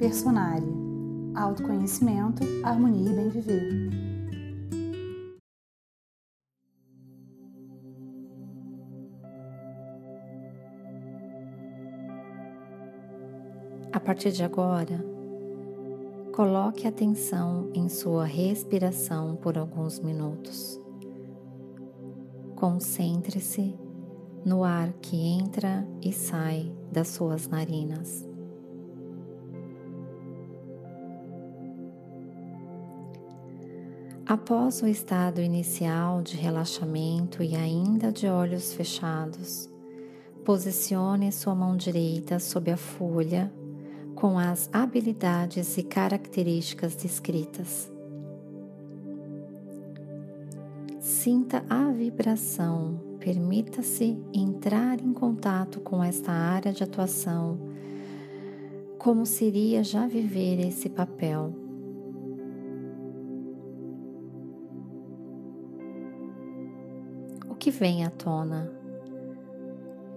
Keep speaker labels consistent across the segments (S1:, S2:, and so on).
S1: Personária. Autoconhecimento, harmonia e bem viver.
S2: A partir de agora, coloque atenção em sua respiração por alguns minutos. Concentre-se no ar que entra e sai das suas narinas. Após o estado inicial de relaxamento e ainda de olhos fechados, posicione sua mão direita sob a folha com as habilidades e características descritas. Sinta a vibração, permita-se entrar em contato com esta área de atuação, como seria já viver esse papel. Que vem à tona?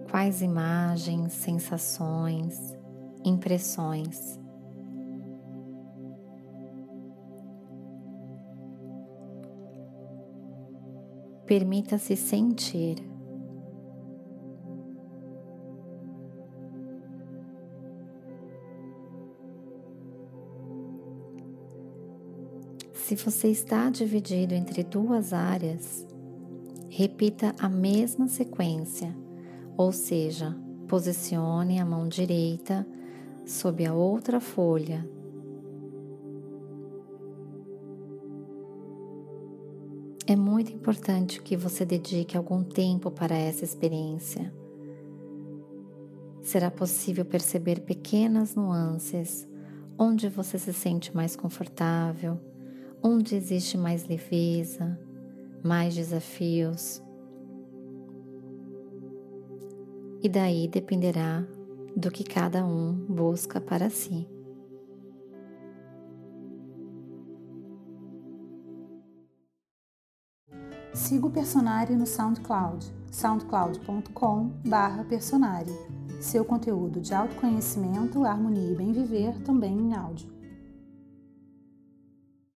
S2: Quais imagens, sensações, impressões. Permita-se sentir. Se você está dividido entre duas áreas, repita a mesma sequência, ou seja, posicione a mão direita sob a outra folha. É muito importante que você dedique algum tempo para essa experiência. Será possível perceber pequenas nuances onde você se sente mais confortável, onde existe mais leveza, mais desafios. E daí dependerá do que cada um busca para si.
S1: Siga o Personário no SoundCloud, soundcloud.com/personário. Seu conteúdo de autoconhecimento, harmonia e bem viver também em áudio.